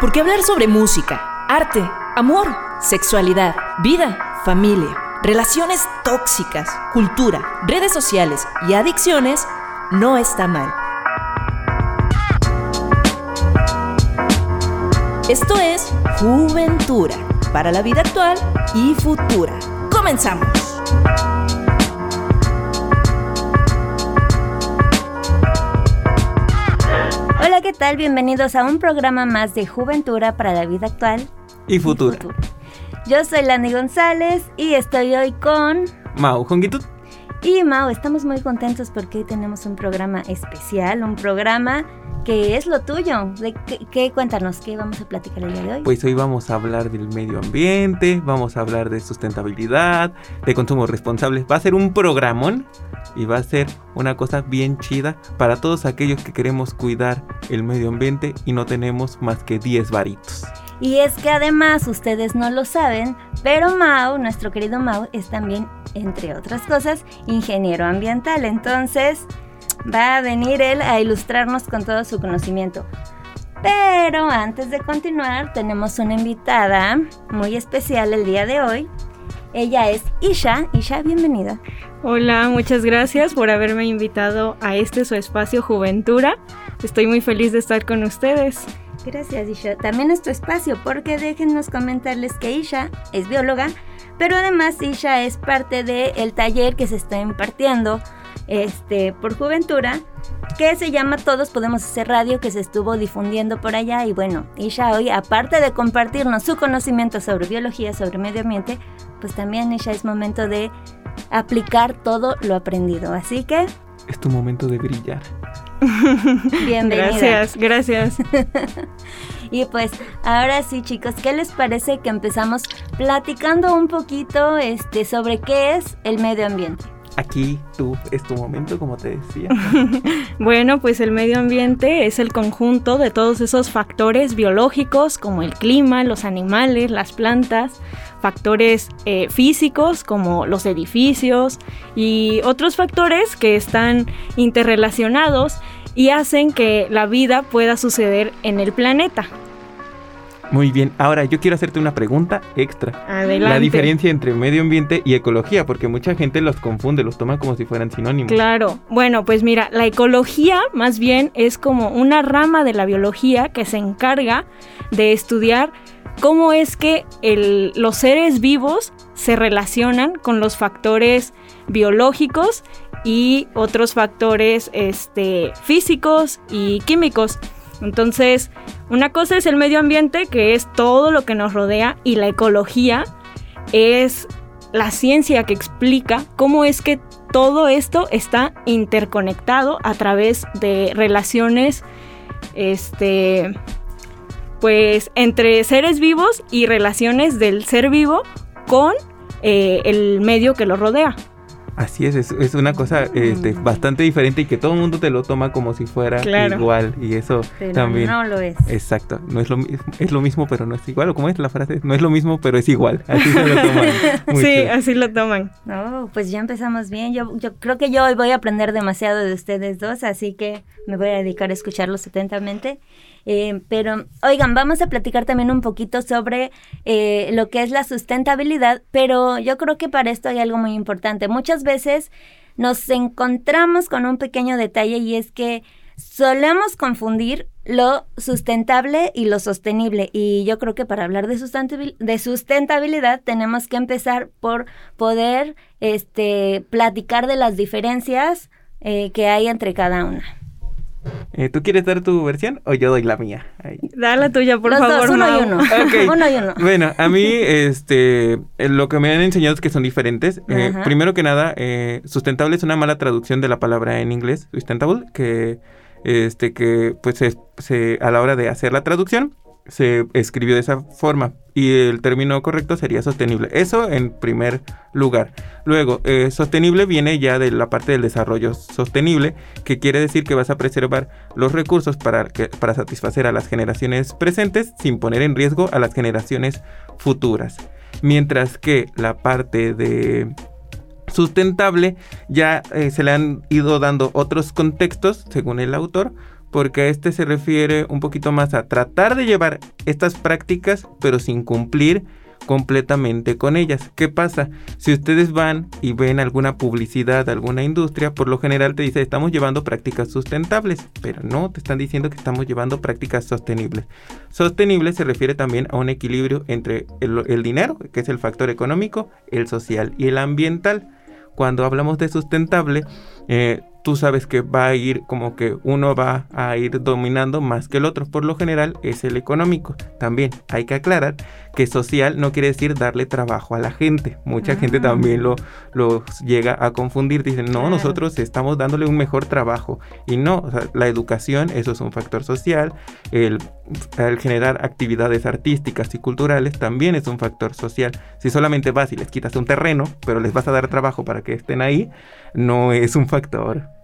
Porque hablar sobre música, arte, amor, sexualidad, vida, familia, relaciones tóxicas, cultura, redes sociales y adicciones no está mal. Esto es Juventura para la vida actual y futura. Comenzamos. Tal? Bienvenidos a un programa más de Juventura para la vida actual y futura. Yo soy Lani González y estoy hoy con Mau Jongitud. Y Mau, estamos muy contentos porque hoy tenemos un programa especial, un programa que es lo tuyo. ¿De qué, cuéntanos, qué vamos a platicar el día de hoy? Pues hoy vamos a hablar del medio ambiente, vamos a hablar de sustentabilidad, de consumo responsable. Va a ser un programón y va a ser una cosa bien chida para todos aquellos que queremos cuidar el medio ambiente y no tenemos más que 10 varitos. Y es que además ustedes no lo saben, pero Mau, nuestro querido Mau, es también, entre otras cosas, ingeniero ambiental. Entonces, va a venir él a ilustrarnos con todo su conocimiento. Pero antes de continuar, tenemos una invitada muy especial el día de hoy. Ella es Isha. Isha, bienvenida. Hola, muchas gracias por haberme invitado a este su espacio Juventura. Estoy muy feliz de estar con ustedes. Gracias, Isha. También es tu espacio, porque déjenos comentarles que Isha es bióloga, pero además Isha es parte del taller que se está impartiendo este, por Juventura, que se llama Todos Podemos Hacer Radio, que se estuvo difundiendo por allá. Y bueno, Isha hoy, aparte de compartirnos su conocimiento sobre biología, sobre medio ambiente, pues también Isha es momento de aplicar todo lo aprendido. Así que... Es tu momento de brillar. Bienvenida. Gracias, gracias. y pues ahora sí, chicos, ¿qué les parece que empezamos platicando un poquito este sobre qué es el medio ambiente? aquí tú es tu momento, como te decía. bueno, pues el medio ambiente es el conjunto de todos esos factores biológicos como el clima, los animales, las plantas, factores eh, físicos como los edificios y otros factores que están interrelacionados y hacen que la vida pueda suceder en el planeta. Muy bien, ahora yo quiero hacerte una pregunta extra. Adelante. La diferencia entre medio ambiente y ecología, porque mucha gente los confunde, los toma como si fueran sinónimos. Claro, bueno, pues mira, la ecología más bien es como una rama de la biología que se encarga de estudiar cómo es que los seres vivos se relacionan con los factores biológicos y otros factores este, físicos y químicos. Entonces, una cosa es el medio ambiente, que es todo lo que nos rodea, y la ecología es la ciencia que explica cómo es que todo esto está interconectado a través de relaciones este pues entre seres vivos y relaciones del ser vivo con eh, el medio que lo rodea. Así es, es, una cosa este, mm. bastante diferente y que todo el mundo te lo toma como si fuera igual y eso también. No lo es. Exacto, no es lo, es lo mismo pero no es igual, o como es la frase, no es lo mismo pero es igual, así se lo toman. sí, así lo toman. No, pues ya empezamos bien, yo, yo creo que yo hoy voy a aprender demasiado de ustedes dos, así que me voy a dedicar a escucharlos atentamente. Eh, pero, oigan, vamos a platicar también un poquito sobre eh, lo que es la sustentabilidad, pero yo creo que para esto hay algo muy importante. Muchas veces nos encontramos con un pequeño detalle y es que solemos confundir lo sustentable y lo sostenible. Y yo creo que para hablar de, sustentabilidad tenemos que empezar por poder este, platicar de las diferencias eh, que hay entre cada una. Eh, ¿Tú quieres dar tu versión o yo doy la mía? Da la tuya, por favor. uno y uno. uno y uno. Bueno, a mí este, eh, lo que me han enseñado es que son diferentes. Eh, primero que nada, sustentable es una mala traducción de la palabra en inglés, sustentable, que, este, que pues se, a la hora de hacer la traducción se escribió de esa forma y el término correcto sería sostenible. Eso en primer lugar. Luego, eh, sostenible viene ya de la parte del desarrollo sostenible, que quiere decir que vas a preservar los recursos para, para satisfacer a las generaciones presentes sin poner en riesgo a las generaciones futuras. Mientras que la parte de sustentable ya eh, se le han ido dando otros contextos, según el autor, porque este se refiere un poquito más a tratar de llevar estas prácticas, pero sin cumplir completamente con ellas. ¿Qué pasa? Si ustedes van y ven alguna publicidad alguna industria, por lo general te dice estamos llevando prácticas sustentables, pero no, te están diciendo que estamos llevando prácticas sostenibles. Sostenible se refiere también a un equilibrio entre el, dinero, que es el factor económico, el social y el ambiental. Cuando hablamos de sustentable, eh, tú sabes que va a ir como que uno va a ir dominando más que el otro. Por lo general es el económico. También hay que aclarar que social no quiere decir darle trabajo a la gente. Mucha gente ah. también lo, lo llega a confundir. Dicen, no, nosotros estamos dándole un mejor trabajo. Y no, la educación, eso es un factor social. El, el generar actividades artísticas y culturales también es un factor social. Si solamente vas y les quitas un terreno, pero les vas a dar trabajo para que estén ahí, no es un factor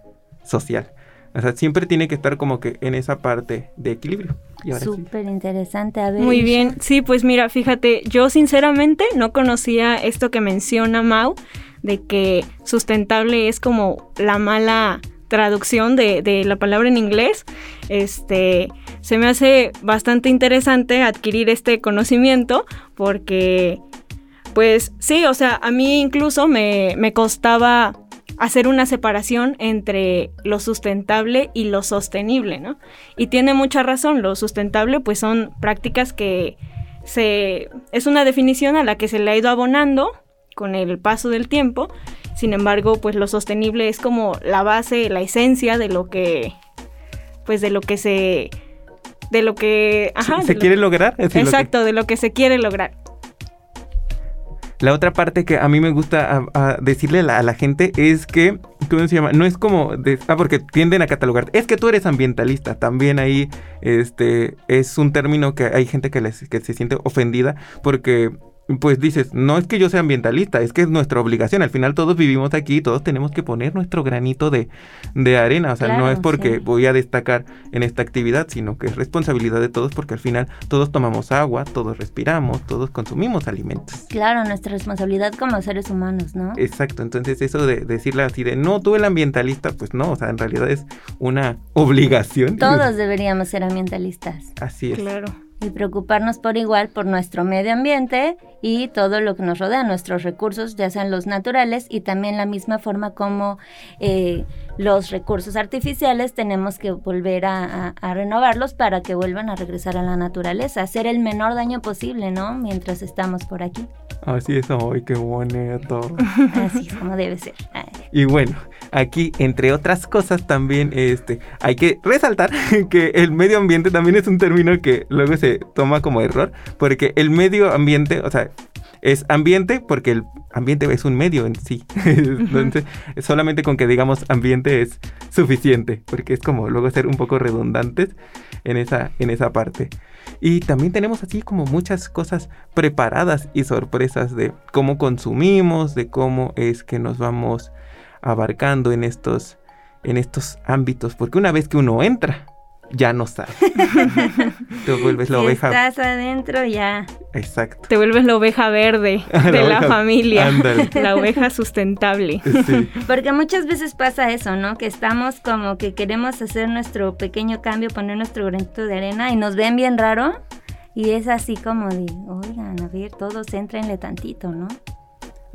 social. O sea, siempre tiene que estar como que en esa parte de equilibrio. Súper interesante. A ver. Muy bien. Sí, pues mira, fíjate, yo sinceramente no conocía esto que menciona Mau, de que sustentable es como la mala traducción de, de, la palabra en inglés. Este, se me hace bastante interesante adquirir este conocimiento porque, pues sí, o sea, a mí incluso me, me costaba hacer una separación entre lo sustentable y lo sostenible, ¿no? Y tiene mucha razón, lo sustentable pues son prácticas que se es una definición a la que se le ha ido abonando con el paso del tiempo. Sin embargo, pues lo sostenible es como la base, la esencia de lo que pues de lo que se de lo que se quiere lograr. exacto, de lo que se quiere lograr. La otra parte que a mí me gusta decirle a la, gente es que, ¿cómo se llama? No es como, ah, porque tienden a catalogar, es que tú eres ambientalista, también ahí este, es un término que hay gente que, les, que se siente ofendida porque pues dices, no es que yo sea ambientalista, es que es nuestra obligación. Al final todos vivimos aquí, todos tenemos que poner nuestro granito de, de arena. O sea, no es porque voy a destacar en esta actividad, sino que es responsabilidad de todos porque al final todos tomamos agua, todos respiramos, todos consumimos alimentos. Claro, nuestra responsabilidad como seres humanos, ¿no? Exacto, entonces eso de decirle así de, no, tú el ambientalista, pues no, o sea, en realidad es una obligación. Todos deberíamos ser ambientalistas. Así es. Claro y preocuparnos por igual por nuestro medio ambiente y todo lo que nos rodea, nuestros recursos, ya sean los naturales y también la misma forma como eh, los recursos artificiales tenemos que volver a, renovarlos para que vuelvan a regresar a la naturaleza, hacer el menor daño posible, ¿no? Mientras estamos por aquí. Así es, ay, qué bonito. Así es como debe ser. Y bueno, aquí, entre otras cosas, también este, hay que resaltar que el medio ambiente también es un término que luego se toma como error, porque el medio ambiente, o sea, es ambiente porque el ambiente es un medio en sí. Entonces, solamente con que digamos ambiente es suficiente, porque es como luego ser un poco redundantes en esa, en esa parte. Y también tenemos así como muchas cosas preparadas y sorpresas de cómo consumimos, de cómo es que nos vamos abarcando en estos, en estos ámbitos, porque una vez que uno entra, ya no sale. Te vuelves la oveja. Estás adentro ya. Exacto. Te vuelves la oveja verde de la, familia. La oveja sustentable. Porque muchas veces pasa eso, ¿no? Que estamos como que queremos hacer nuestro pequeño cambio, poner nuestro granito de arena y nos ven bien raro. Y es así como de, oigan, a ver, todos entrenle tantito, ¿no?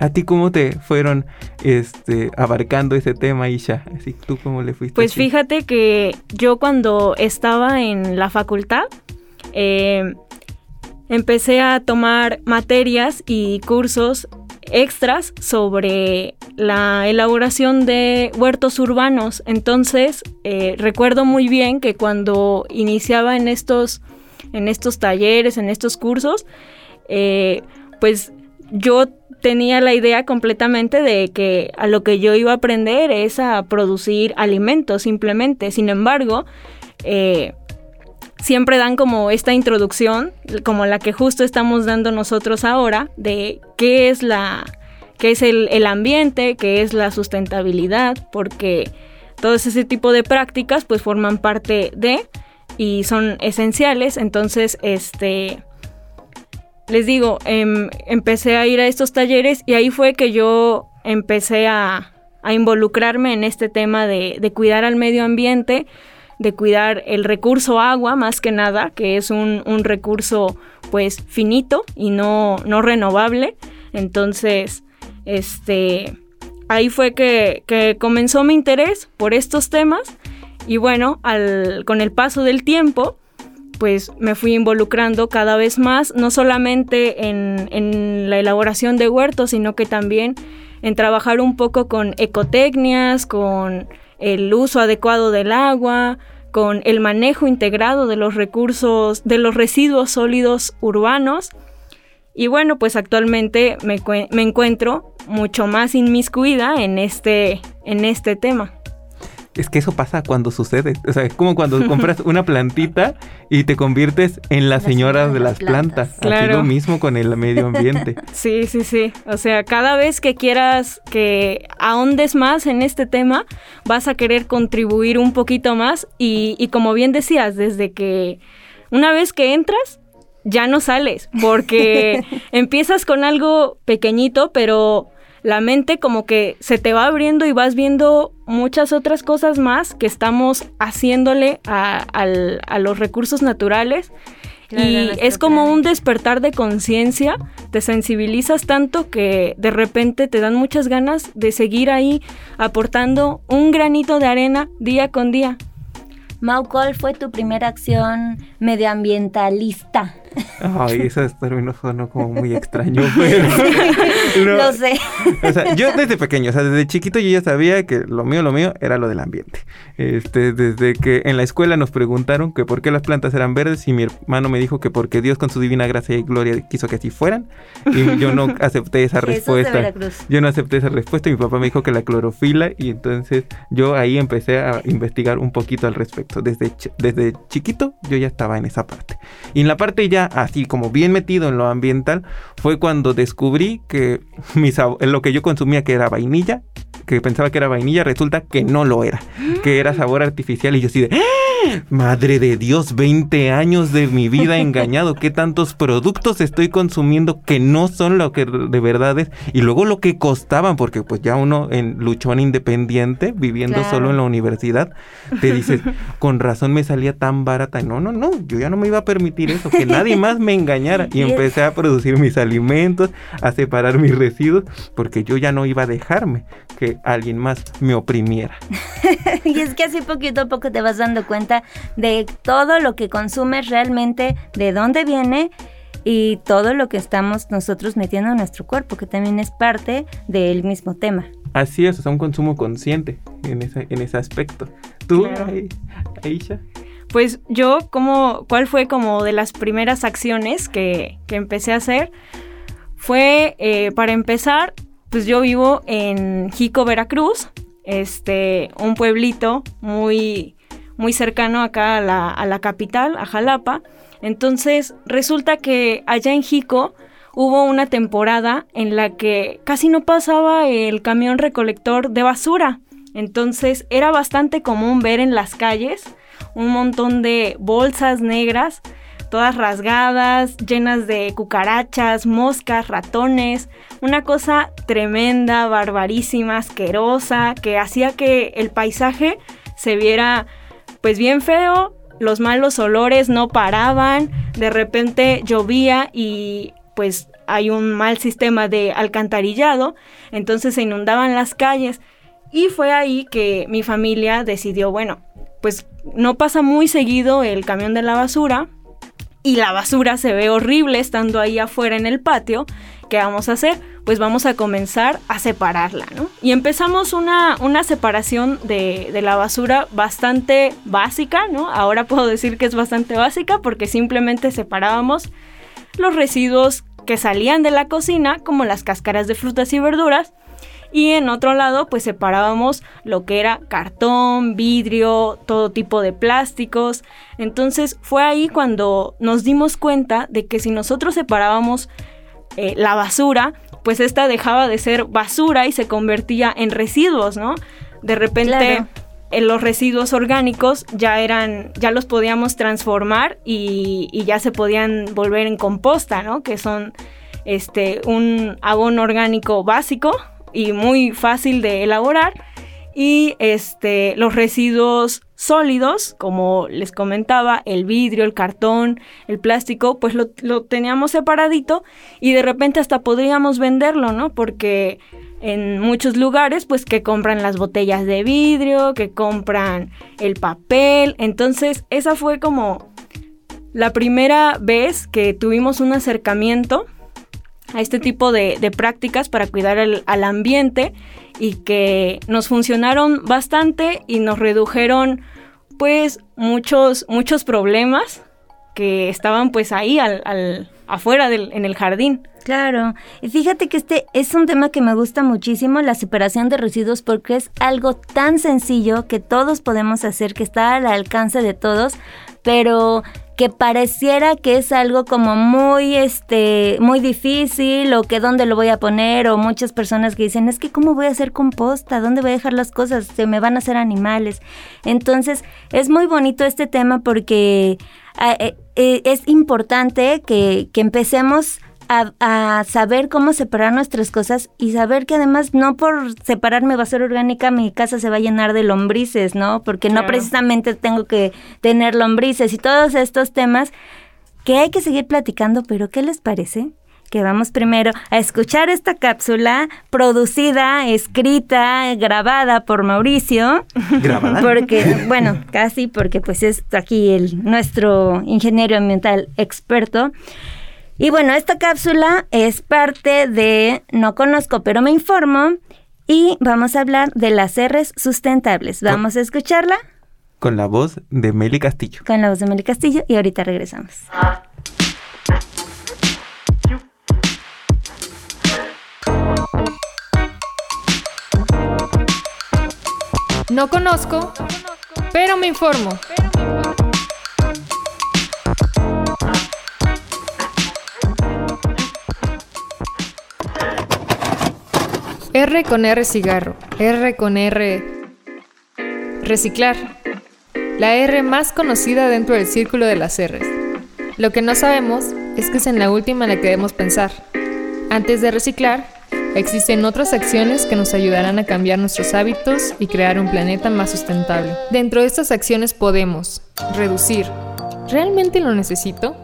¿A ti cómo te fueron este, abarcando ese tema, Isha? Así, ¿Tú cómo le fuiste? Pues fíjate que yo cuando estaba en la facultad, eh, empecé a tomar materias y cursos extras sobre la elaboración de huertos urbanos. Entonces, eh, recuerdo muy bien que cuando iniciaba en estos, en estos talleres, en estos cursos, eh, pues yo tenía la idea completamente de que a lo que yo iba a aprender es a producir alimentos simplemente. Sin embargo, eh, siempre dan como esta introducción, como la que justo estamos dando nosotros ahora, de qué es la qué es el, el ambiente, qué es la sustentabilidad, porque todo ese tipo de prácticas pues forman parte de y son esenciales. Entonces, este les digo, em, empecé a ir a estos talleres y ahí fue que yo empecé a, involucrarme en este tema de, cuidar al medio ambiente, de cuidar el recurso agua más que nada, que es un, recurso pues finito y no, no renovable. Entonces, este, ahí fue que, que, comenzó mi interés por estos temas y bueno, al, con el paso del tiempo, pues me fui involucrando cada vez más, no solamente en, en la elaboración de huertos, sino que también en trabajar un poco con ecotecnias, con el uso adecuado del agua, con el manejo integrado de los recursos, de los residuos sólidos urbanos. Y bueno, pues actualmente me, me encuentro mucho más inmiscuida en este, en este tema. Es que eso pasa cuando sucede. O sea, es como cuando compras una plantita y te conviertes en la, señora, de las plantas. Así lo mismo con el medio ambiente. Sí, sí, sí. O sea, cada vez que quieras que ahondes más en este tema, vas a querer contribuir un poquito más. Y, y como bien decías, desde que una vez que entras, ya no sales, porque empiezas con algo pequeñito, pero la mente como que se te va abriendo y vas viendo muchas otras cosas más que estamos haciéndole a, los recursos naturales. y es como un despertar de conciencia, te sensibilizas tanto que de repente te dan muchas ganas de seguir ahí aportando un granito de arena día con día. Mau, ¿cuál fue tu primera acción medioambientalista? Ay, esos términos son como muy extraños, pero... lo sé. O sea, yo desde pequeño, o sea, desde chiquito yo ya sabía que lo mío, lo mío era lo del ambiente. Este, desde que en la escuela nos preguntaron que por qué las plantas eran verdes y mi hermano me dijo que porque Dios con su divina gracia y gloria quiso que así fueran. Y yo no acepté esa respuesta. Yo no acepté esa respuesta y mi papá me dijo que la clorofila y entonces yo ahí empecé a investigar un poquito al respecto. Desde, desde chiquito yo ya estaba en esa parte. Y en la parte ya así como bien metido en lo ambiental fue cuando descubrí que mis, lo que yo consumía que era vainilla, que pensaba que era vainilla, resulta que no lo era, que era sabor artificial. Y yo así de... Madre de Dios, 20 años de mi vida engañado. ¿Qué tantos productos estoy consumiendo que no son lo que de verdad es? Y luego lo que costaban, porque pues ya uno en luchón independiente, viviendo solo en la universidad, te dices, con razón me salía tan barata. No, no, no, yo ya no me iba a permitir eso, que nadie más me engañara. Y empecé a producir mis alimentos, a separar mis residuos, porque yo ya no iba a dejarme que alguien más me oprimiera. y es que así poquito a poco te vas dando cuenta de todo lo que consumes realmente, de dónde viene y todo lo que estamos nosotros metiendo en nuestro cuerpo, que también es parte del mismo tema. Así es, o sea, un consumo consciente en ese, en ese aspecto. ¿Tú, Aisha? Pues yo, como, ¿cuál fue como de las primeras acciones que, que empecé a hacer? Fue, eh, para empezar, pues yo vivo en Jico, Veracruz, este, un pueblito muy muy cercano acá a la, capital, a Jalapa. Entonces resulta que allá en Jico hubo una temporada en la que casi no pasaba el camión recolector de basura. Entonces era bastante común ver en las calles un montón de bolsas negras, todas rasgadas, llenas de cucarachas, moscas, ratones, una cosa tremenda, barbarísima, asquerosa, que hacía que el paisaje se viera pues bien feo, los malos olores no paraban, de repente llovía y pues hay un mal sistema de alcantarillado, entonces se inundaban las calles. Y fue ahí que mi familia decidió, bueno, pues no pasa muy seguido el camión de la basura y la basura se ve horrible estando ahí afuera en el patio, ¿qué vamos a hacer? Pues vamos a comenzar a separarla, ¿no? Y empezamos una, una separación de, de, la basura bastante básica, ¿no? Ahora puedo decir que es bastante básica porque simplemente separábamos los residuos que salían de la cocina, como las cáscaras de frutas y verduras, y en otro lado pues separábamos lo que era cartón, vidrio, todo tipo de plásticos. Entonces fue ahí cuando nos dimos cuenta de que si nosotros separábamos eh, la basura, pues esta dejaba de ser basura y se convertía en residuos, ¿no? De repente eh, los residuos orgánicos ya eran, ya los podíamos transformar y, ya se podían volver en composta, ¿no? Que son este un abono orgánico básico y muy fácil de elaborar. y este, los residuos sólidos, como les comentaba, el vidrio, el cartón, el plástico, pues lo, lo, teníamos separadito y de repente hasta podríamos venderlo, ¿no? Porque en muchos lugares, pues que compran las botellas de vidrio, que compran el papel, entonces esa fue como la primera vez que tuvimos un acercamiento a este tipo de, prácticas para cuidar al ambiente y que nos funcionaron bastante y nos redujeron pues muchos, muchos problemas que estaban pues ahí al, afuera del, en el jardín. Claro, y fíjate que este es un tema que me gusta muchísimo, la separación de residuos, porque es algo tan sencillo que todos podemos hacer, que está al alcance de todos, pero que pareciera que es algo como muy este muy difícil o que dónde lo voy a poner o muchas personas que dicen es que cómo voy a hacer composta dónde voy a dejar las cosas se me van a hacer animales entonces es muy bonito este tema porque ah, eh, eh, es importante que, que empecemos a, saber cómo separar nuestras cosas y saber que además no por separarme basura orgánica mi casa se va a llenar de lombrices, ¿no? Porque no precisamente tengo que tener lombrices y todos estos temas que hay que seguir platicando, pero ¿qué les parece? que vamos primero a escuchar esta cápsula producida, escrita, grabada por Mauricio. ¿Grabada? Porque, bueno, casi porque pues es aquí el, nuestro ingeniero ambiental experto. Y bueno, esta cápsula es parte de No conozco, pero me informo. Y vamos a hablar de las R's sustentables. Vamos a escucharla. Con la voz de Meli Castillo. Con la voz de Meli Castillo y ahorita regresamos. No conozco, pero me informo. R con R cigarro, R con R reciclar. La R más conocida dentro del círculo de las R's. Lo que no sabemos es que es en la última en la que debemos pensar. Antes de reciclar, existen otras acciones que nos ayudarán a cambiar nuestros hábitos y crear un planeta más sustentable. Dentro de estas acciones podemos reducir. ¿Realmente lo necesito?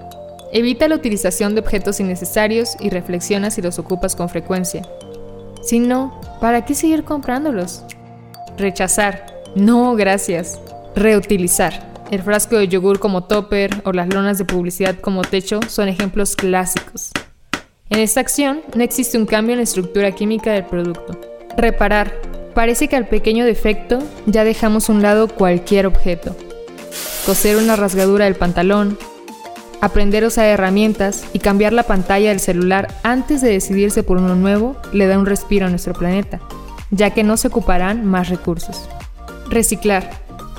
Evita la utilización de objetos innecesarios y reflexiona si los ocupas con frecuencia. Si no, ¿para qué seguir comprándolos? Rechazar. No, gracias. Reutilizar. El frasco de yogur como topper o las lonas de publicidad como techo son ejemplos clásicos. En esta acción no existe un cambio en la estructura química del producto. Reparar. Parece que al pequeño defecto ya dejamos a un lado cualquier objeto. Coser una rasgadura del pantalón, Aprender a usar herramientas y cambiar la pantalla del celular antes de decidirse por uno nuevo le da un respiro a nuestro planeta, ya que no se ocuparán más recursos. Reciclar.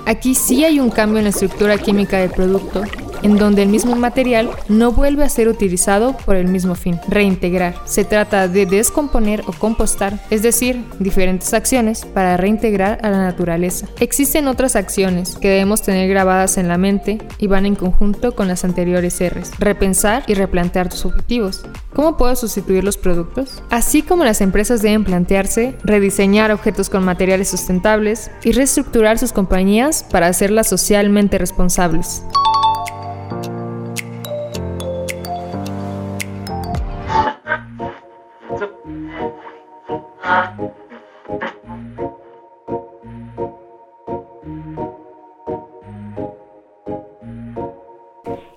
Aquí sí hay un cambio en la estructura química del producto en donde el mismo material no vuelve a ser utilizado por el mismo fin. Reintegrar. Se trata de descomponer o compostar, es decir, diferentes acciones para reintegrar a la naturaleza. Existen otras acciones que debemos tener grabadas en la mente y van en conjunto con las anteriores R's. Repensar y replantear tus objetivos. ¿Cómo puedo sustituir los productos? Así como las empresas deben plantearse rediseñar objetos con materiales sustentables y reestructurar sus compañías para hacerlas socialmente responsables.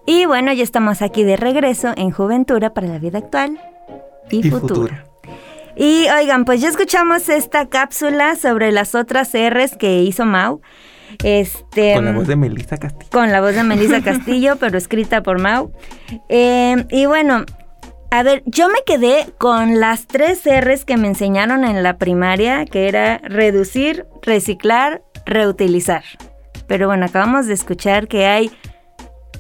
Y bueno, ya estamos aquí de regreso en Juventura para la vida actual y, futura. Y oigan, pues ya escuchamos esta cápsula sobre las otras R's que hizo Mau. Este, con la voz de Melissa Castillo. Con la voz de Melissa Castillo, pero escrita por Mau. Eh, y bueno, a ver, yo me quedé con las tres R's que me enseñaron en la primaria, que era reducir, reciclar, reutilizar. Pero bueno, acabamos de escuchar que hay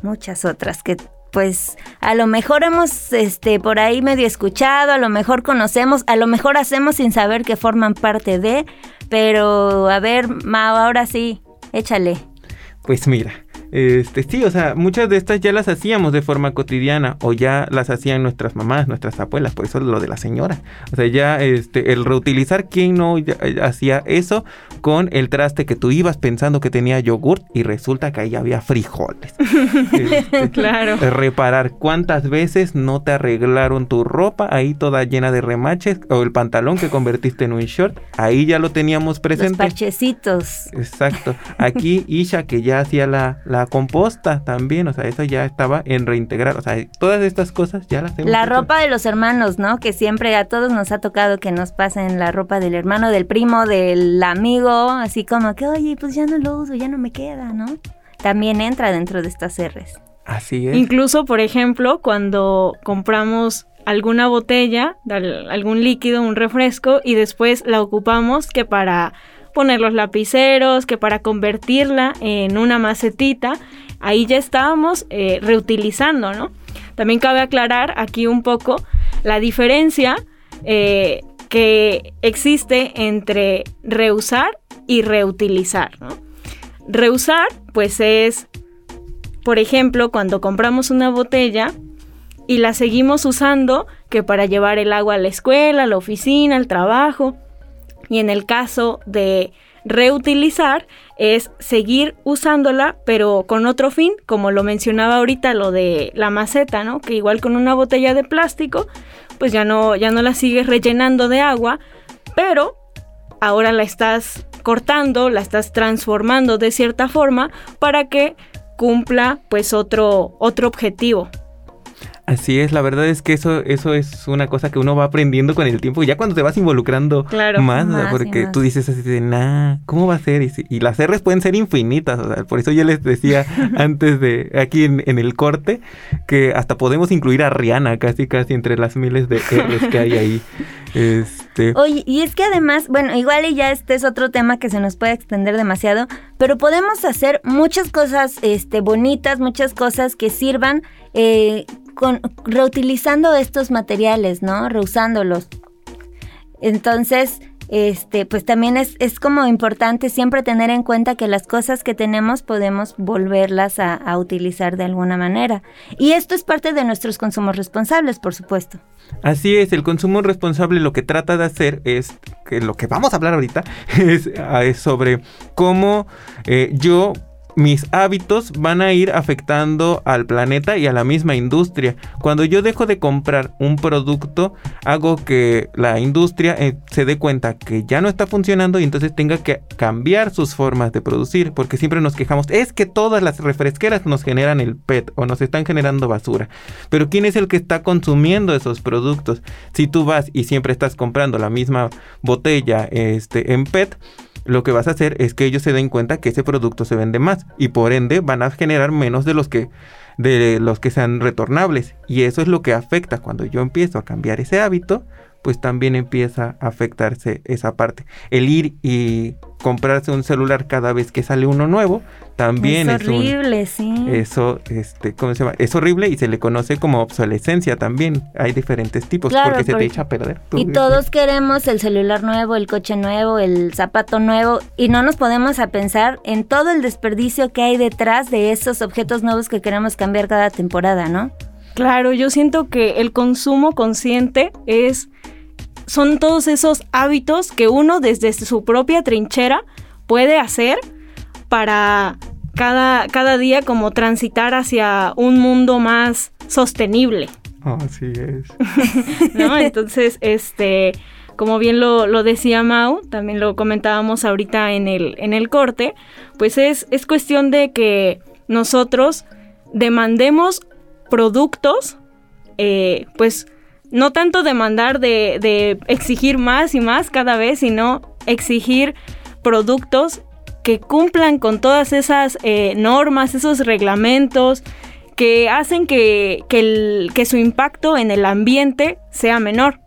muchas otras que pues a lo mejor hemos este por ahí medio escuchado, a lo mejor conocemos, a lo mejor hacemos sin saber que forman parte de, pero a ver, Mao, ahora sí, échale. Pues mira, Este, sí, o sea, muchas de estas ya las hacíamos de forma cotidiana o ya las hacían nuestras mamás, nuestras abuelas, por eso lo de la señora. O sea, ya este, el reutilizar, ¿quién no hacía eso con el traste que tú ibas pensando que tenía yogurt y resulta que ahí había frijoles? Este, claro. Reparar cuántas veces no te arreglaron tu ropa ahí toda llena de remaches o el pantalón que convertiste en un short, ahí ya lo teníamos presente. Los parchecitos. Exacto. Aquí Isha que ya hacía la composta también, o sea, eso ya estaba en reintegrar, o sea, todas estas cosas ya las hemos La ropa de los hermanos, ¿no? Que siempre a todos nos ha tocado que nos pasen la ropa del hermano, del primo, del amigo, así como que, oye, pues ya no lo uso, ya no me queda, ¿no? También entra dentro de estas R's. Así es. Incluso, por ejemplo, cuando compramos alguna botella, algún líquido, un refresco, y después la ocupamos que para poner los lapiceros, que para convertirla en una macetita, ahí ya estábamos eh, reutilizando, ¿no? También cabe aclarar aquí un poco la diferencia eh, que existe entre reusar y reutilizar, ¿no? Reusar, pues es, por ejemplo, cuando compramos una botella y la seguimos usando, que para llevar el agua a la escuela, a la oficina, al trabajo, y en el caso de reutilizar es seguir usándola pero con otro fin, como lo mencionaba ahorita lo de la maceta, ¿no? Que igual con una botella de plástico, pues ya no ya no la sigues rellenando de agua, pero ahora la estás cortando, la estás transformando de cierta forma para que cumpla pues otro otro objetivo. Así es, la verdad es que eso, eso es una cosa que uno va aprendiendo con el tiempo, ya cuando te vas involucrando más, porque tú dices así de, nah, ¿cómo va a ser? Y, las R's pueden ser infinitas, por eso yo les decía antes de, aquí en, el corte, que hasta podemos incluir a Rihanna casi, casi entre las miles de R's que hay ahí. Este... Oye, y es que además, bueno, igual y ya este es otro tema que se nos puede extender demasiado, pero podemos hacer muchas cosas este, bonitas, muchas cosas que sirvan eh, reutilizando estos materiales, ¿no? Reusándolos. Entonces, este, pues también es, es, como importante siempre tener en cuenta que las cosas que tenemos podemos volverlas a, utilizar de alguna manera. Y esto es parte de nuestros consumos responsables, por supuesto. Así es, el consumo responsable lo que trata de hacer es, que lo que vamos a hablar ahorita, es, ah, es sobre cómo eh, yo mis hábitos van a ir afectando al planeta y a la misma industria. Cuando yo dejo de comprar un producto, hago que la industria eh, se dé cuenta que ya no está funcionando y entonces tenga que cambiar sus formas de producir, porque siempre nos quejamos, es que todas las refresqueras nos generan el PET o nos están generando basura. Pero ¿quién es el que está consumiendo esos productos? Si tú vas y siempre estás comprando la misma botella este, en PET, lo que vas a hacer es que ellos se den cuenta que ese producto se vende más y por ende van a generar menos de los que de los que sean retornables y eso es lo que afecta cuando yo empiezo a cambiar ese hábito pues también empieza a afectarse esa parte. El ir y comprarse un celular cada vez que sale uno nuevo también es, horrible, sí. Eso, este, ¿cómo se llama? Es horrible y se le conoce como obsolescencia también. Hay diferentes tipos porque, se te echa a perder. Y todos queremos el celular nuevo, el coche nuevo, el zapato nuevo y no nos podemos a pensar en todo el desperdicio que hay detrás de esos objetos nuevos que queremos cambiar cada temporada, ¿no? Claro, yo siento que el consumo consciente es son todos esos hábitos que uno desde su propia trinchera puede hacer para cada, cada día como transitar hacia un mundo más sostenible. Así es. ¿No? Entonces, este, como bien lo, lo, decía Mau, también lo comentábamos ahorita en el, en el corte, pues es, es cuestión de que nosotros demandemos productos, eh, pues no tanto demandar de, de, exigir más y más cada vez, sino exigir productos que cumplan con todas esas eh, normas, esos reglamentos, que hacen que, su impacto en el ambiente sea menor.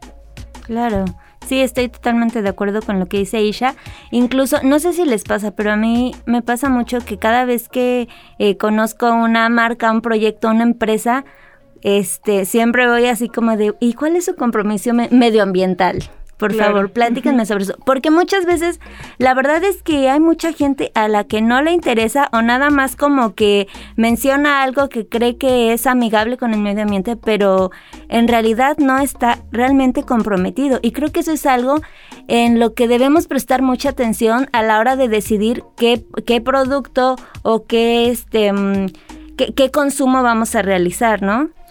Claro. Sí, estoy totalmente de acuerdo con lo que dice Isha. Incluso, no sé si les pasa, pero a mí me pasa mucho que cada vez que eh, conozco una marca, un proyecto, una empresa, este, siempre voy así como de, ¿y cuál es su compromiso medioambiental? por favor, platíquenme sobre eso. Porque muchas veces la verdad es que hay mucha gente a la que no le interesa o nada más como que menciona algo que cree que es amigable con el medio ambiente, pero en realidad no está realmente comprometido. Y creo que eso es algo en lo que debemos prestar mucha atención a la hora de decidir qué, qué producto o qué, este, mm, qué, qué consumo vamos a realizar, ¿no?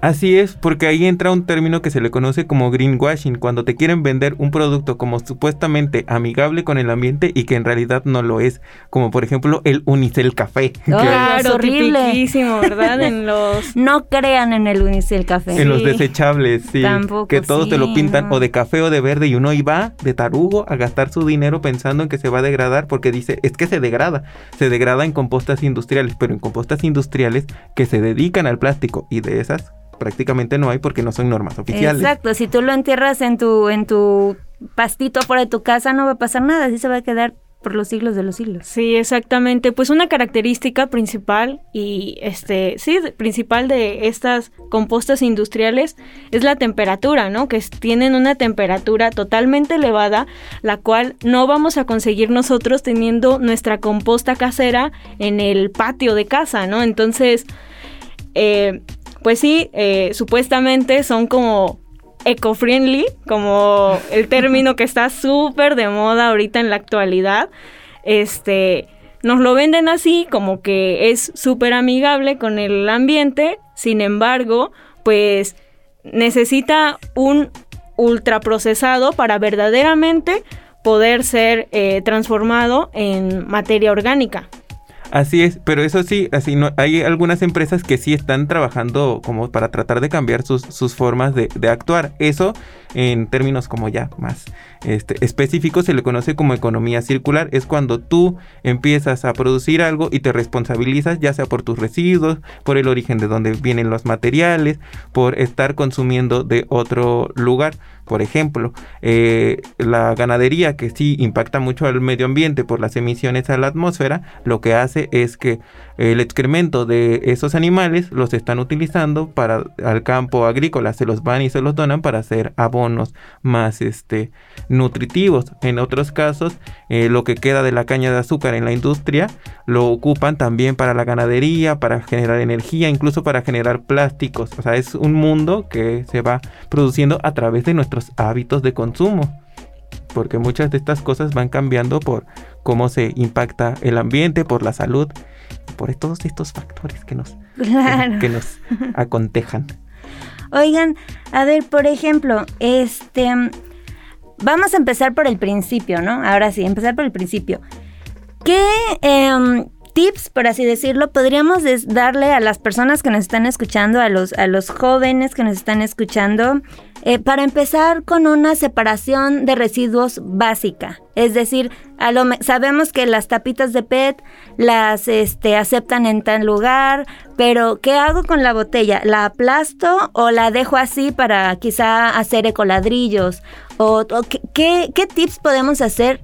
Así es, porque ahí entra un término que se le conoce como greenwashing, cuando te quieren vender un producto como supuestamente amigable con el ambiente y que en realidad no lo es, como por ejemplo el Unicel Café. claro, horrible. ¿verdad? En los No crean en el Unicel Café. En los desechables, sí. Tampoco, que todos te lo pintan o de café o de verde y uno iba de tarugo a gastar su dinero pensando en que se va a degradar porque dice, es que se degrada, se degrada en compostas industriales, pero en compostas industriales que se dedican al plástico y de esas prácticamente no hay porque no son normas oficiales. Exacto, si tú lo entierras en tu, en tu pastito fuera de tu casa no va a pasar nada, así se va a quedar por los siglos de los siglos. Sí, exactamente. Pues una característica principal y este, sí, principal de estas compostas industriales es la temperatura, ¿no? Que tienen una temperatura totalmente elevada, la cual no vamos a conseguir nosotros teniendo nuestra composta casera en el patio de casa, ¿no? Entonces, eh, pues sí, eh, supuestamente son como eco-friendly, como el término que está súper de moda ahorita en la actualidad. Este, nos lo venden así, como que es súper amigable con el ambiente, sin embargo, pues necesita un ultraprocesado para verdaderamente poder ser eh, transformado en materia orgánica. Así es, pero eso sí, así no, hay algunas empresas que sí están trabajando como para tratar de cambiar sus, sus formas de, de, actuar. Eso en términos como ya más este, específicos se le conoce como economía circular. Es cuando tú empiezas a producir algo y te responsabilizas ya sea por tus residuos, por el origen de donde vienen los materiales, por estar consumiendo de otro lugar. Por ejemplo, eh, la ganadería que sí impacta mucho al medio ambiente por las emisiones a la atmósfera, lo que hace es que el excremento de esos animales los están utilizando para al campo agrícola, se los van y se los donan para hacer abonos más este nutritivos. En otros casos, eh, lo que queda de la caña de azúcar en la industria lo ocupan también para la ganadería, para generar energía, incluso para generar plásticos. O sea, es un mundo que se va produciendo a través de nuestros hábitos de consumo porque muchas de estas cosas van cambiando por cómo se impacta el ambiente, por la salud por todos estos factores que nos, que, nos acontejan. Oigan, a ver, por ejemplo, este, vamos a empezar por el principio, ¿no? Ahora sí, empezar por el principio. ¿Qué em, tips, por así decirlo, podríamos darle a las personas que nos están escuchando, a los, a los jóvenes que nos están escuchando, eh, para empezar con una separación de residuos básica? Es decir, sabemos que las tapitas de PET las este, aceptan en tal lugar, pero ¿qué hago con la botella? ¿La aplasto o la dejo así para quizá hacer ecoladrillos? ¿O, ¿qué, qué, tips podemos hacer,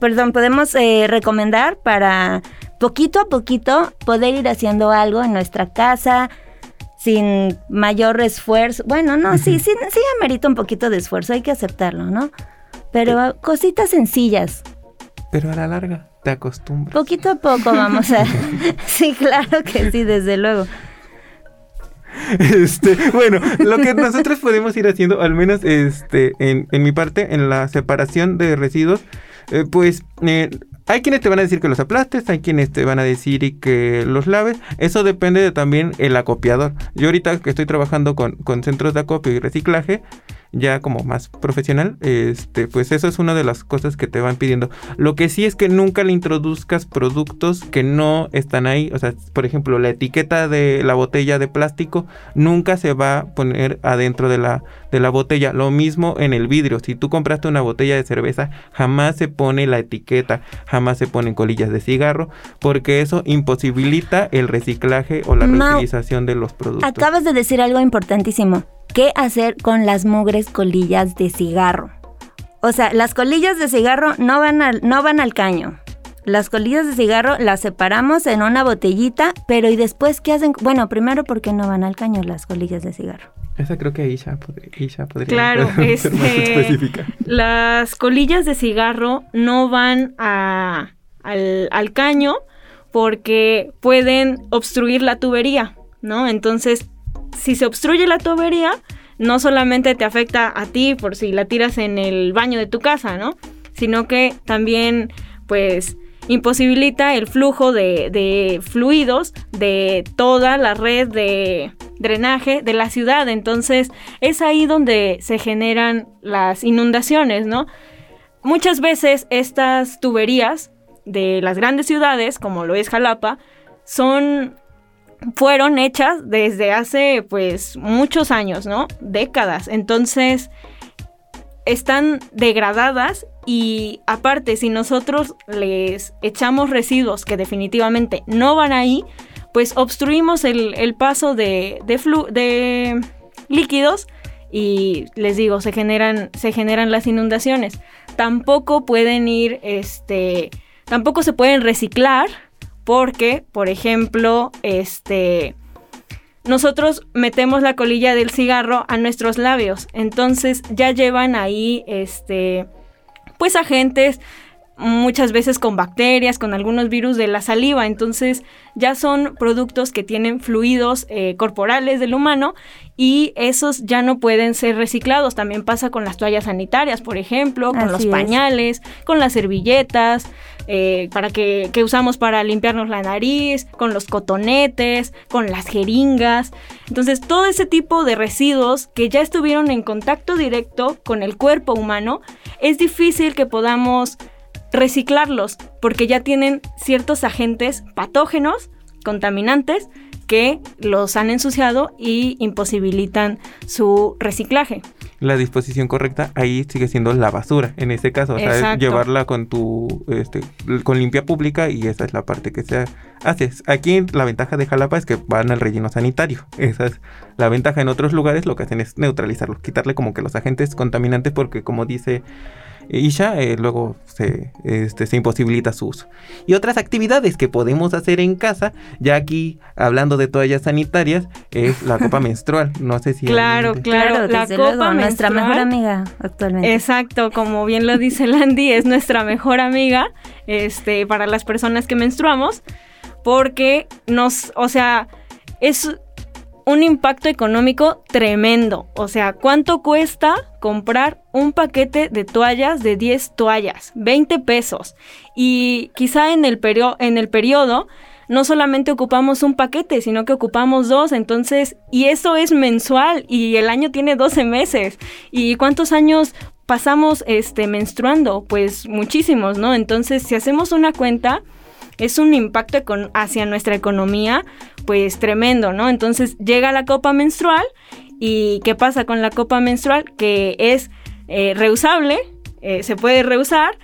perdón, podemos eh, recomendar para poquito a poquito poder ir haciendo algo en nuestra casa? sin mayor esfuerzo. Bueno, no, sí, sí, sí amerita un poquito de esfuerzo, hay que aceptarlo, ¿no? Pero cositas sencillas. Pero a la larga te acostumbras. Poquito a poco vamos a... sí, claro que sí, desde luego. Este, bueno, lo que nosotros podemos ir haciendo, al menos este, en, en mi parte, en la separación de residuos, eh, pues eh, hay quienes te van a decir que los aplastes, hay quienes te van a decir que los laves. Eso depende de también el acopiador. Yo ahorita que estoy trabajando con, con centros de acopio y reciclaje, ya como más profesional, este, pues eso es una de las cosas que te van pidiendo. Lo que sí es que nunca le introduzcas productos que no están ahí. O sea, por ejemplo, la etiqueta de la botella de plástico nunca se va a poner adentro de la, de la botella. Lo mismo en el vidrio. Si tú compraste una botella de cerveza, jamás se pone la etiqueta, jamás se ponen colillas de cigarro, porque eso imposibilita el reciclaje o la reutilización de los productos. Acabas de decir algo importantísimo. ¿Qué hacer con las mugres colillas de cigarro? O sea, las colillas de cigarro no van al, no van al caño. Las colillas de cigarro las separamos en una botellita, pero ¿y después qué hacen? Bueno, primero porque no van al caño las colillas de cigarro. Esa creo que Isha, podría, claro, ser más este, específica. Las colillas de cigarro no van a, al, al caño porque pueden obstruir la tubería, ¿no? Entonces, si se obstruye la tubería, no solamente te afecta a ti por si la tiras en el baño de tu casa, ¿no? Sino que también, pues, imposibilita el flujo de, fluidos de toda la red de drenaje de la ciudad. Entonces es ahí donde se generan las inundaciones, ¿no? Muchas veces estas tuberías de las grandes ciudades, como lo es Jalapa, son fueron hechas desde hace pues muchos años, ¿no? Décadas. Entonces están degradadas y aparte si nosotros les echamos residuos que definitivamente no van ahí, pues obstruimos el, paso de, de, de líquidos y les digo, se generan, se generan las inundaciones. Tampoco pueden ir, este, tampoco se pueden reciclar porque, por ejemplo, este, nosotros metemos la colilla del cigarro a nuestros labios, entonces ya llevan ahí, este, pues agentes muchas veces con bacterias, con algunos virus de la saliva. Entonces ya son productos que tienen fluidos eh, corporales del humano y esos ya no pueden ser reciclados. También pasa con las toallas sanitarias, por ejemplo, con los pañales, con las servilletas. Eh, para que, que usamos para limpiarnos la nariz, con los cotonetes, con las jeringas. Entonces, todo ese tipo de residuos que ya estuvieron en contacto directo con el cuerpo humano, es difícil que podamos reciclarlos porque ya tienen ciertos agentes patógenos, contaminantes, que los han ensuciado y imposibilitan su reciclaje. La disposición correcta ahí sigue siendo la basura, en ese caso, o sea, llevarla con tu, este, con limpia pública y esa es la parte que se hace. Aquí la ventaja de Jalapa es que van al relleno sanitario, esa es la ventaja en otros lugares, lo que hacen es neutralizarlo, quitarle como que los agentes contaminantes porque como dice y ya eh, luego se, este, se imposibilita su uso. Y otras actividades que podemos hacer en casa, ya aquí hablando de toallas sanitarias, es la copa menstrual. No sé si... Claro, claro, la copa nuestra mejor amiga actualmente. Exacto, como bien lo dice Landy, es nuestra mejor amiga este, para las personas que menstruamos, porque nos, o sea, es un impacto económico tremendo. O sea, ¿cuánto cuesta comprar un paquete de toallas de 10 toallas? 20 pesos. Y quizá en el, en el periodo no solamente ocupamos un paquete, sino que ocupamos dos, entonces, y eso es mensual y el año tiene 12 meses. ¿Y cuántos años pasamos este menstruando? Pues muchísimos, ¿no? Entonces, si hacemos una cuenta, es un impacto hacia nuestra economía pues tremendo, ¿no? Entonces llega la copa menstrual y ¿qué pasa con la copa menstrual? Que es eh, reusable, eh, se puede reusar,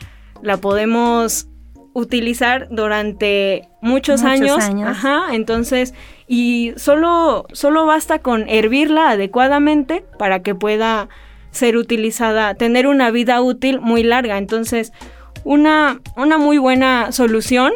la podemos utilizar durante muchos, años. Ajá, entonces, y solo, solo basta con hervirla adecuadamente para que pueda ser utilizada, tener una vida útil muy larga. Entonces, una, una muy buena solución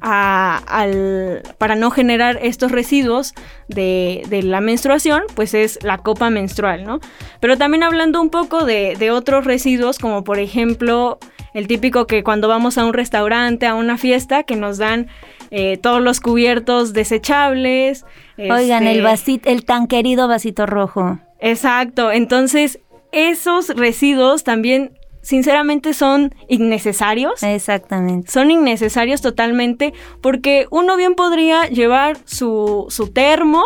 al, para no generar estos residuos de, la menstruación, pues es la copa menstrual, ¿no? Pero también hablando un poco de, otros residuos, como por ejemplo el típico que cuando vamos a un restaurante, a una fiesta, que nos dan eh, todos los cubiertos desechables. Oigan, el, este vasito, el tan querido vasito rojo. Exacto, entonces esos residuos también sinceramente son innecesarios. Exactamente. Son innecesarios totalmente porque uno bien podría llevar su, su termo,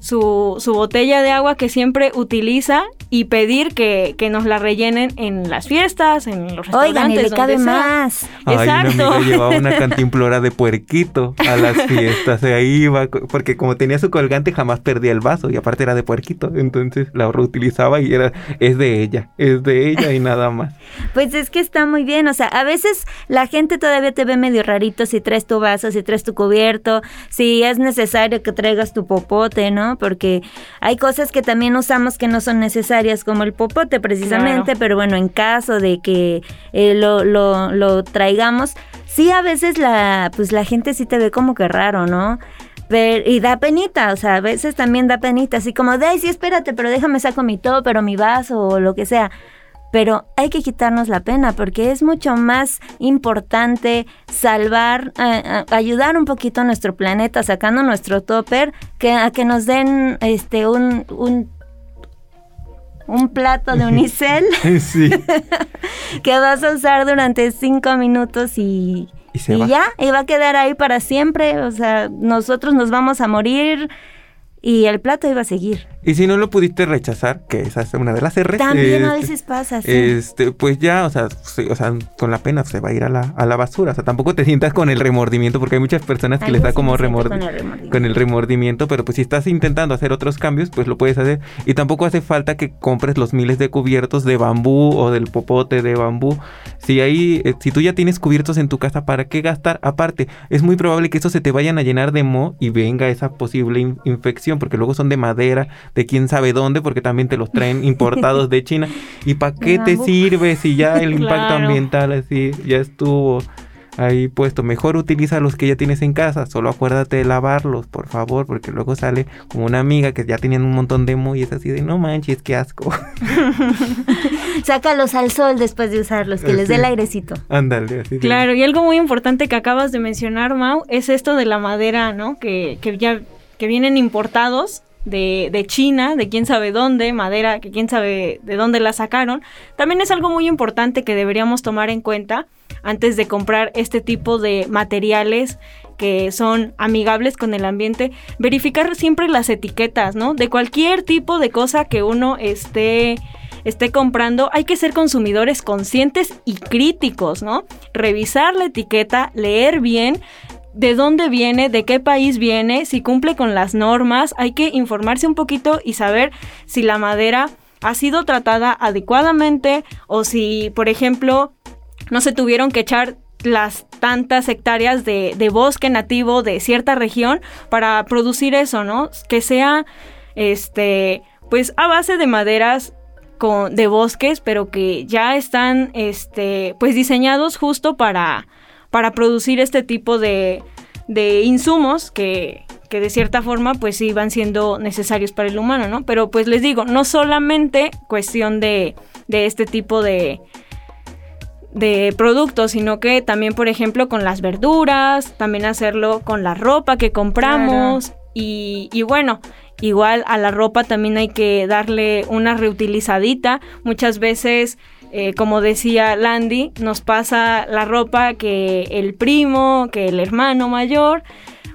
su, su, botella de agua que siempre utiliza y pedir que, nos la rellenen en las fiestas, en los restaurantes. Oigan, y le cabe más. Exacto. Una amiga llevaba una cantimplora de puerquito a las fiestas. Se iba, porque como tenía su colgante, jamás perdía el vaso y aparte era de puerquito. Entonces la reutilizaba y era, es de ella, es de ella y nada más. Pues es que está muy bien. O sea, a veces la gente todavía te ve medio rarito si traes tu vaso, si traes tu cubierto, si es necesario que traigas tu popote, ¿no? Porque hay cosas que también usamos que no son necesarias como el popote precisamente, pero bueno, en caso de que eh, lo, lo, traigamos, sí a veces la, pues la gente sí te ve como que raro, ¿no? y da penita, o sea, a veces también da penita, así como, de, sí, espérate, pero déjame saco mi todo, pero mi vaso o lo que sea. Pero hay que quitarnos la pena porque es mucho más importante salvar, ayudar un poquito a nuestro planeta sacando nuestro topper que a que nos den este un, un un plato de unicel sí. que vas a usar durante cinco minutos y, y, ya, y va a quedar ahí para siempre. O sea, nosotros nos vamos a morir y el plato iba a seguir. Y si no lo pudiste rechazar, que esa es una de las R. También a este, veces pasa, sí. Este, pues ya, o sea, o sea, con la pena se va a ir a la, a la basura. O sea, tampoco te sientas con el remordimiento, porque hay muchas personas que les da como remordimiento. Con el remordimiento, pero pues si estás intentando hacer otros cambios, pues lo puedes hacer. Y tampoco hace falta que compres los miles de cubiertos de bambú o del popote de bambú. Si ahí, eh, si tú ya tienes cubiertos en tu casa, ¿para qué gastar? Aparte, es muy probable que estos se te vayan a llenar de moho y venga esa posible infección, porque luego son de madera, de quién sabe dónde, porque también te los traen importados de China. ¿Y para qué te sirve si ya el impacto ambiental así ya estuvo ahí puesto? Mejor utiliza los que ya tienes en casa, solo acuérdate de lavarlos, por favor, porque luego sale como una amiga que ya tienen un montón de mo y es así de no manches, qué asco. Sácalos al sol después de usarlos, que les dé el airecito. Ándale, así. Claro, y algo muy importante que acabas de mencionar, Mau, es esto de la madera, ¿no? Que, que ya que vienen importados de, de, China, de quién sabe dónde, madera que quién sabe de dónde la sacaron, también es algo muy importante que deberíamos tomar en cuenta antes de comprar este tipo de materiales que son amigables con el ambiente, verificar siempre las etiquetas, ¿no? De cualquier tipo de cosa que uno esté esté comprando, hay que ser consumidores conscientes y críticos, ¿no? Revisar la etiqueta, leer bien de dónde viene, de qué país viene, si cumple con las normas, hay que informarse un poquito y saber si la madera ha sido tratada adecuadamente o si, por ejemplo, no se tuvieron que echar las tantas hectáreas de, bosque nativo de cierta región para producir eso, ¿no? Que sea, este, pues a base de maderas de bosques, pero que ya están, este, pues diseñados justo para, para producir este tipo de, de insumos que, que de cierta forma pues sí van siendo necesarios para el humano, ¿no? Pero pues les digo, no solamente cuestión de, de este tipo de, de productos, sino que también, por ejemplo, con las verduras, también hacerlo con la ropa que compramos y, y, bueno, igual a la ropa también hay que darle una reutilizadita. Muchas veces eh, como decía Landy, nos pasa la ropa que el primo, que el hermano mayor.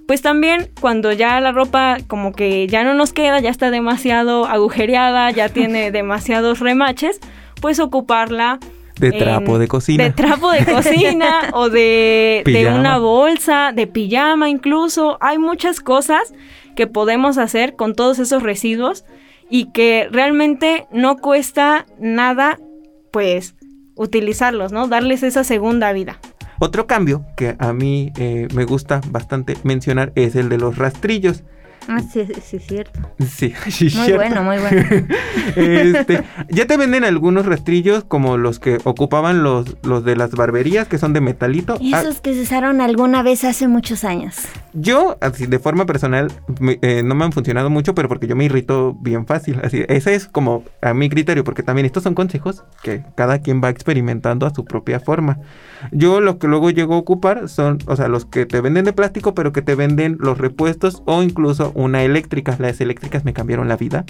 Pues también cuando ya la ropa como que ya no nos queda, ya está demasiado agujereada, ya tiene demasiados remaches, pues ocuparla de trapo de cocina. De trapo de cocina o de, de, una bolsa, de pijama incluso. Hay muchas cosas que podemos hacer con todos esos residuos y que realmente no cuesta nada pues utilizarlos, ¿no? Darles esa segunda vida. Otro cambio que a mí eh, me gusta bastante mencionar es el de los rastrillos. Ah, sí, sí, es cierto. Sí, sí, Muy bueno, muy bueno. este, ya te venden algunos rastrillos como los que ocupaban los, los de las barberías, que son de metalito. Esos que se usaron alguna vez hace muchos años. Yo, así de forma personal, eh, no me han funcionado mucho, pero porque yo me irrito bien fácil. Así, ese es como a mi criterio, porque también estos son consejos que cada quien va experimentando a su propia forma. Yo lo que luego llego a ocupar son, o sea, los que te venden de plástico, pero que te venden los repuestos o incluso una eléctrica. Las eléctricas me cambiaron la vida.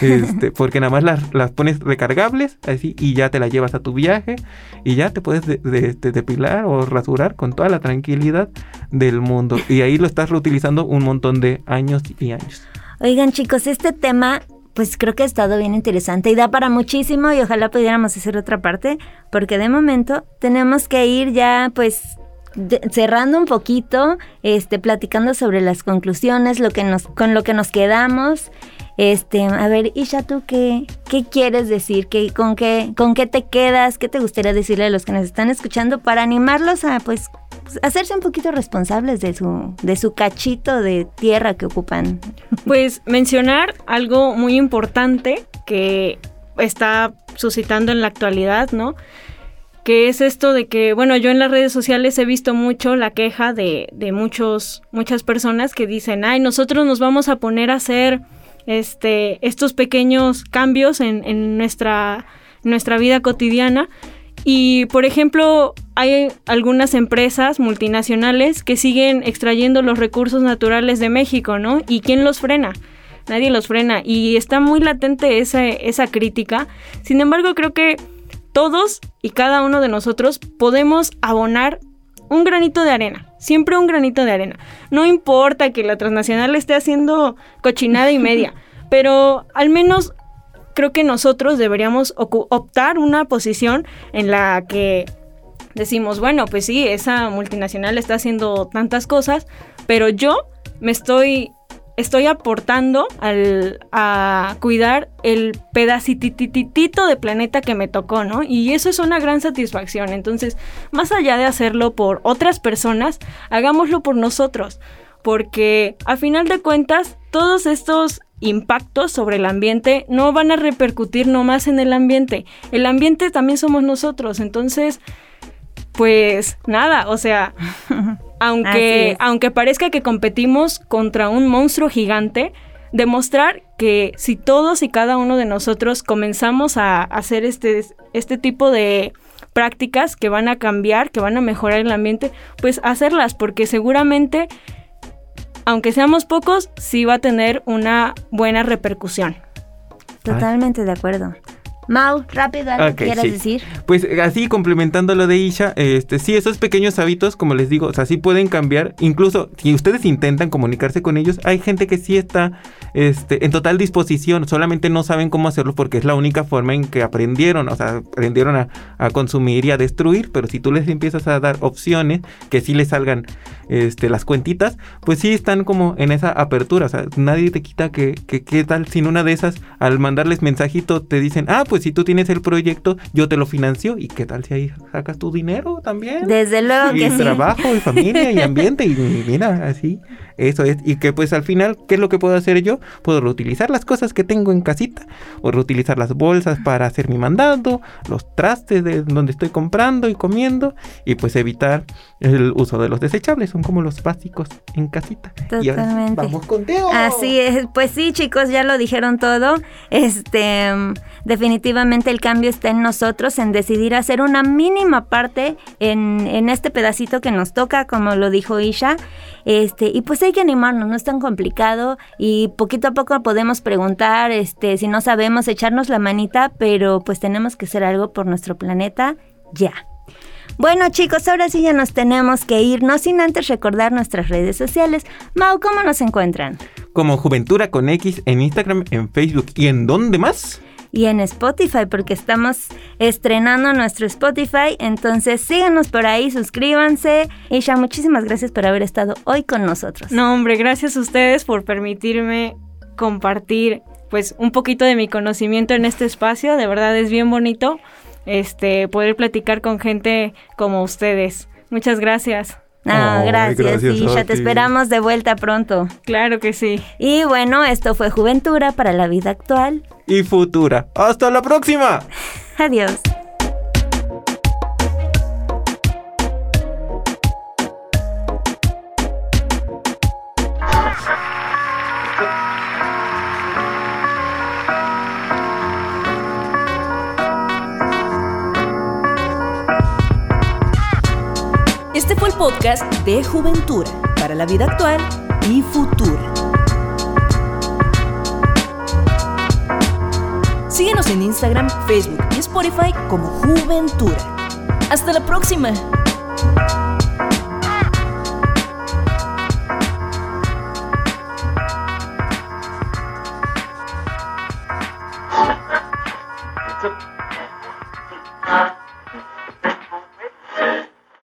Este, porque nada más las, las, pones recargables así y ya te las llevas a tu viaje y ya te puedes depilar o rasurar con toda la tranquilidad del mundo. Y ahí lo estás reutilizando un montón de años y años. Oigan chicos, este tema pues creo que ha estado bien interesante y da para muchísimo y ojalá pudiéramos hacer otra parte porque de momento tenemos que ir ya pues cerrando un poquito, este, platicando sobre las conclusiones, lo que nos, con lo que nos quedamos. Este, a ver, Isha, ¿tú qué, qué quieres decir? ¿Qué, con, qué, ¿Con qué te quedas? ¿Qué te gustaría decirle a los que nos están escuchando para animarlos a, pues, hacerse un poquito responsables de su, de su cachito de tierra que ocupan? Pues mencionar algo muy importante que está suscitando en la actualidad, ¿no? Que es esto de que, bueno, yo en las redes sociales he visto mucho la queja de, de muchos, muchas personas que dicen, ay, nosotros nos vamos a poner a hacer este, estos pequeños cambios en, en nuestra, nuestra vida cotidiana. Y, por ejemplo, hay algunas empresas multinacionales que siguen extrayendo los recursos naturales de México, ¿no? ¿Y quién los frena? Nadie los frena. Y está muy latente esa, esa crítica. Sin embargo, creo que todos y cada uno de nosotros podemos abonar un granito de arena, siempre un granito de arena. No importa que la transnacional esté haciendo cochinada y media, pero al menos creo que nosotros deberíamos optar una posición en la que decimos, bueno, pues sí, esa multinacional está haciendo tantas cosas, pero yo me estoy estoy aportando al, a cuidar el pedacititito de planeta que me tocó, ¿no? Y eso es una gran satisfacción. Entonces, más allá de hacerlo por otras personas, hagámoslo por nosotros. Porque a final de cuentas, todos estos impactos sobre el ambiente no van a repercutir nomás en el ambiente. El ambiente también somos nosotros. Entonces, pues nada, o sea, aunque, aunque parezca que competimos contra un monstruo gigante, demostrar que si todos y cada uno de nosotros comenzamos a hacer este, este tipo de prácticas que van a cambiar, que van a mejorar el ambiente, pues hacerlas, porque seguramente, aunque seamos pocos, sí va a tener una buena repercusión. Totalmente de acuerdo. Mau, rápido, ¿algo quieras decir? Pues así, complementando lo de Isha, este, sí, esos pequeños hábitos, como les digo, o sea, sí pueden cambiar. Incluso si ustedes intentan comunicarse con ellos, hay gente que sí está este, en total disposición, solamente no saben cómo hacerlo porque es la única forma en que aprendieron, o sea, aprendieron a, consumir y a destruir, pero si tú les empiezas a dar opciones que sí les salgan este, las cuentitas, pues sí están como en esa apertura, o sea, nadie te quita que, que, qué tal sin una de esas, al mandarles mensajito, te dicen, ah, pues pues si tú tienes el proyecto, yo te lo financio y qué tal si ahí sacas tu dinero también. Desde luego que sí. trabajo y familia y ambiente y mira, así. Eso es, y que pues al final, ¿qué es lo que puedo hacer yo? Puedo reutilizar las cosas que tengo en casita, o reutilizar las bolsas para hacer mi mandado, los trastes de donde estoy comprando y comiendo, y pues evitar el uso de los desechables, son como los básicos en casita. Totalmente. vamos con Teo. Así es, pues sí, chicos, ya lo dijeron todo. Este, definitivamente el cambio está en nosotros, en decidir hacer una mínima parte en, en este pedacito que nos toca, como lo dijo Isha. Este, y pues hay que animarnos, no es tan complicado y poquito a poco podemos preguntar, este, si no sabemos, echarnos la manita, pero pues tenemos que hacer algo por nuestro planeta ya. Bueno chicos, ahora sí ya nos tenemos que ir, no sin antes recordar nuestras redes sociales. Mau, ¿cómo nos encuentran? Como Juventura con X en Instagram, en Facebook y en dónde más? Y en Spotify porque estamos estrenando nuestro Spotify. Entonces síganos por ahí, suscríbanse. Isha, muchísimas gracias por haber estado hoy con nosotros. No, hombre, gracias a ustedes por permitirme compartir pues un poquito de mi conocimiento en este espacio. De verdad es bien bonito este poder platicar con gente como ustedes. Muchas gracias. No, gracias, ya te esperamos de vuelta pronto. Claro que sí. Y bueno, esto fue Juventura para la vida actual. Y futura. ¡Hasta la próxima! Adiós. Podcast de Juventura para la vida actual y futura. Síguenos en Instagram, Facebook y Spotify como Juventura. Hasta la próxima.